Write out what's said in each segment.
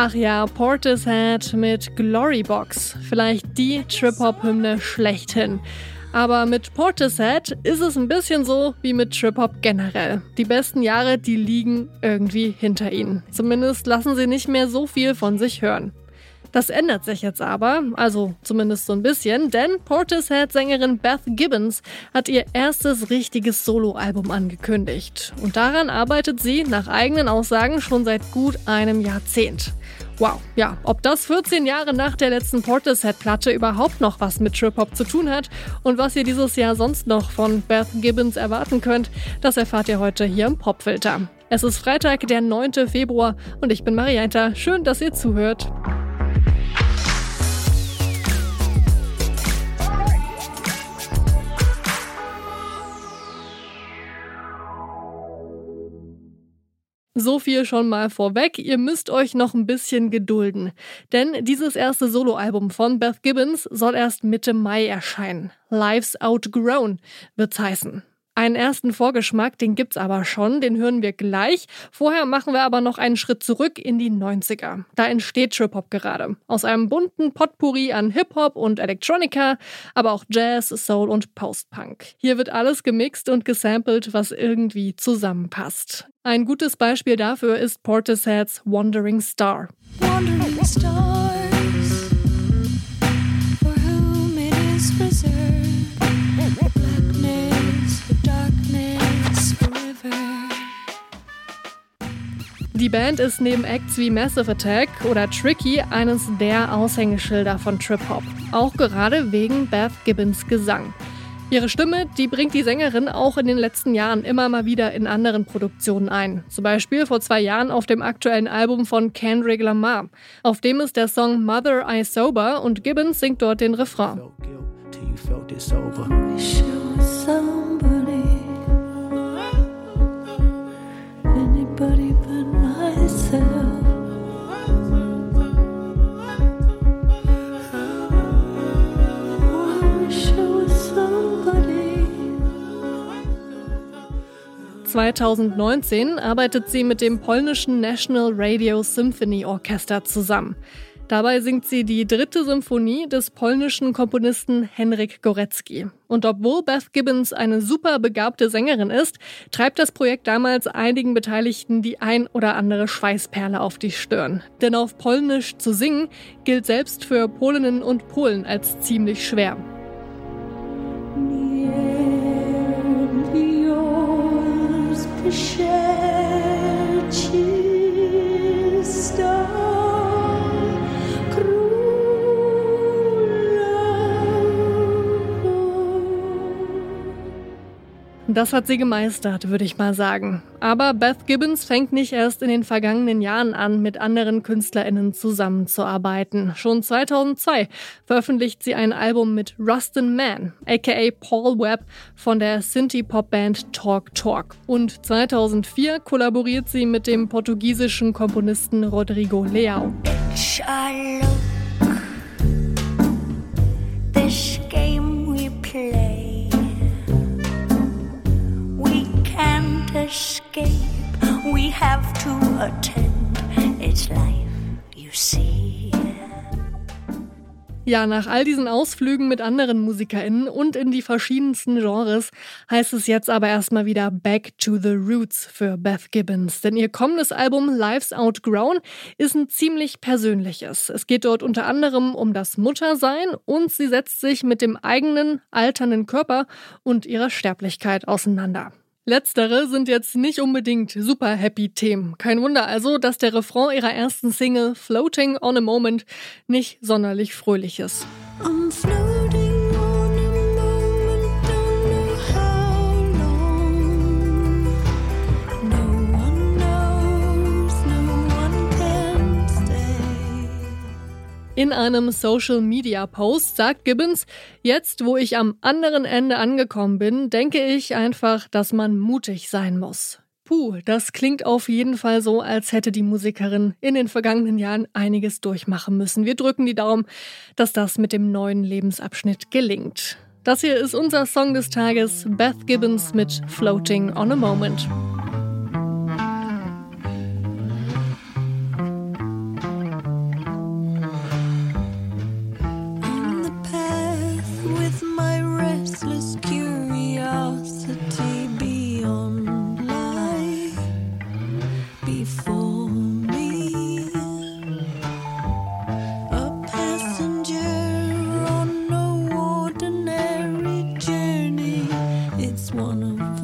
Ach ja, Portishead mit Glorybox. Vielleicht die Trip-Hop-Hymne schlechthin. Aber mit Portishead ist es ein bisschen so wie mit Trip-Hop generell. Die besten Jahre, die liegen irgendwie hinter ihnen. Zumindest lassen sie nicht mehr so viel von sich hören. Das ändert sich jetzt aber, also zumindest so ein bisschen, denn Portishead-Sängerin Beth Gibbons hat ihr erstes richtiges Soloalbum angekündigt. Und daran arbeitet sie nach eigenen Aussagen schon seit gut einem Jahrzehnt. Wow, ja, ob das 14 Jahre nach der letzten Portishead-Platte überhaupt noch was mit Trip-Hop zu tun hat und was ihr dieses Jahr sonst noch von Beth Gibbons erwarten könnt, das erfahrt ihr heute hier im Popfilter. Es ist Freitag, der 9. Februar und ich bin Marianta. Schön, dass ihr zuhört. So viel schon mal vorweg, ihr müsst euch noch ein bisschen gedulden. Denn dieses erste Soloalbum von Beth Gibbons soll erst Mitte Mai erscheinen. Lives Outgrown wird's heißen. Einen ersten Vorgeschmack, den gibt's aber schon, den hören wir gleich. Vorher machen wir aber noch einen Schritt zurück in die 90er. Da entsteht Trip-Hop gerade. Aus einem bunten Potpourri an Hip-Hop und Electronica, aber auch Jazz, Soul und Post-Punk. Hier wird alles gemixt und gesampelt, was irgendwie zusammenpasst. Ein gutes Beispiel dafür ist Portisheads Wandering Star. Wandering Star. Die Band ist neben Acts wie Massive Attack oder Tricky eines der Aushängeschilder von Trip Hop. Auch gerade wegen Beth Gibbons Gesang. Ihre Stimme, die bringt die Sängerin auch in den letzten Jahren immer mal wieder in anderen Produktionen ein. Zum Beispiel vor zwei Jahren auf dem aktuellen Album von Kendrick Lamar. Auf dem ist der Song Mother I Sober und Gibbons singt dort den Refrain. myself 2019 arbeitet sie mit dem polnischen National Radio Symphony Orchester zusammen. Dabei singt sie die dritte Symphonie des polnischen Komponisten Henryk Gorecki. Und obwohl Beth Gibbons eine super begabte Sängerin ist, treibt das Projekt damals einigen Beteiligten die ein oder andere Schweißperle auf die Stirn. Denn auf Polnisch zu singen gilt selbst für Polinnen und Polen als ziemlich schwer. share cheese stuff. Das hat sie gemeistert, würde ich mal sagen. Aber Beth Gibbons fängt nicht erst in den vergangenen Jahren an, mit anderen KünstlerInnen zusammenzuarbeiten. Schon 2002 veröffentlicht sie ein Album mit Rustin Mann, aka Paul Webb von der Synthie-Pop-Band Talk Talk. Und 2004 kollaboriert sie mit dem portugiesischen Komponisten Rodrigo Leao. This escape. We have to attend. It's life, you see. Ja, nach all diesen Ausflügen mit anderen MusikerInnen und in die verschiedensten Genres heißt es jetzt aber erstmal wieder Back to the Roots für Beth Gibbons. Denn ihr kommendes Album Lives Outgrown ist ein ziemlich persönliches. Es geht dort unter anderem um das Muttersein und sie setzt sich mit dem eigenen alternden Körper und ihrer Sterblichkeit auseinander. Letztere sind jetzt nicht unbedingt super happy Themen. Kein Wunder also, dass der Refrain ihrer ersten Single Floating on a Moment nicht sonderlich fröhlich ist. In einem Social-Media-Post sagt Gibbons, jetzt wo ich am anderen Ende angekommen bin, denke ich einfach, dass man mutig sein muss. Puh, das klingt auf jeden Fall so, als hätte die Musikerin in den vergangenen Jahren einiges durchmachen müssen. Wir drücken die Daumen, dass das mit dem neuen Lebensabschnitt gelingt. Das hier ist unser Song des Tages, Beth Gibbons mit Floating on a Moment. one of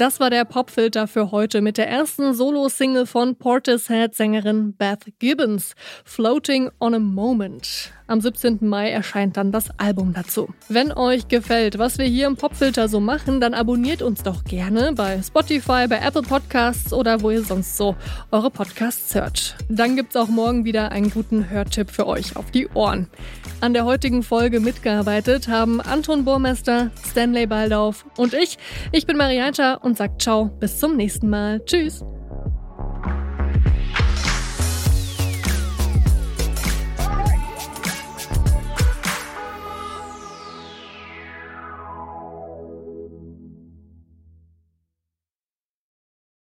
Das war der Popfilter für heute mit der ersten Solo-Single von Portishead-Sängerin Beth Gibbons, Floating on a Moment. Am 17. Mai erscheint dann das Album dazu. Wenn euch gefällt, was wir hier im Popfilter so machen, dann abonniert uns doch gerne bei Spotify, bei Apple Podcasts oder wo ihr sonst so eure Podcasts hört. Dann gibt's auch morgen wieder einen guten Hörtipp für euch auf die Ohren. An der heutigen Folge mitgearbeitet haben Anton Burmester, Stanley Baldauf und ich. Ich bin Marianta und sagt ciao, bis zum nächsten Mal. Tschüss.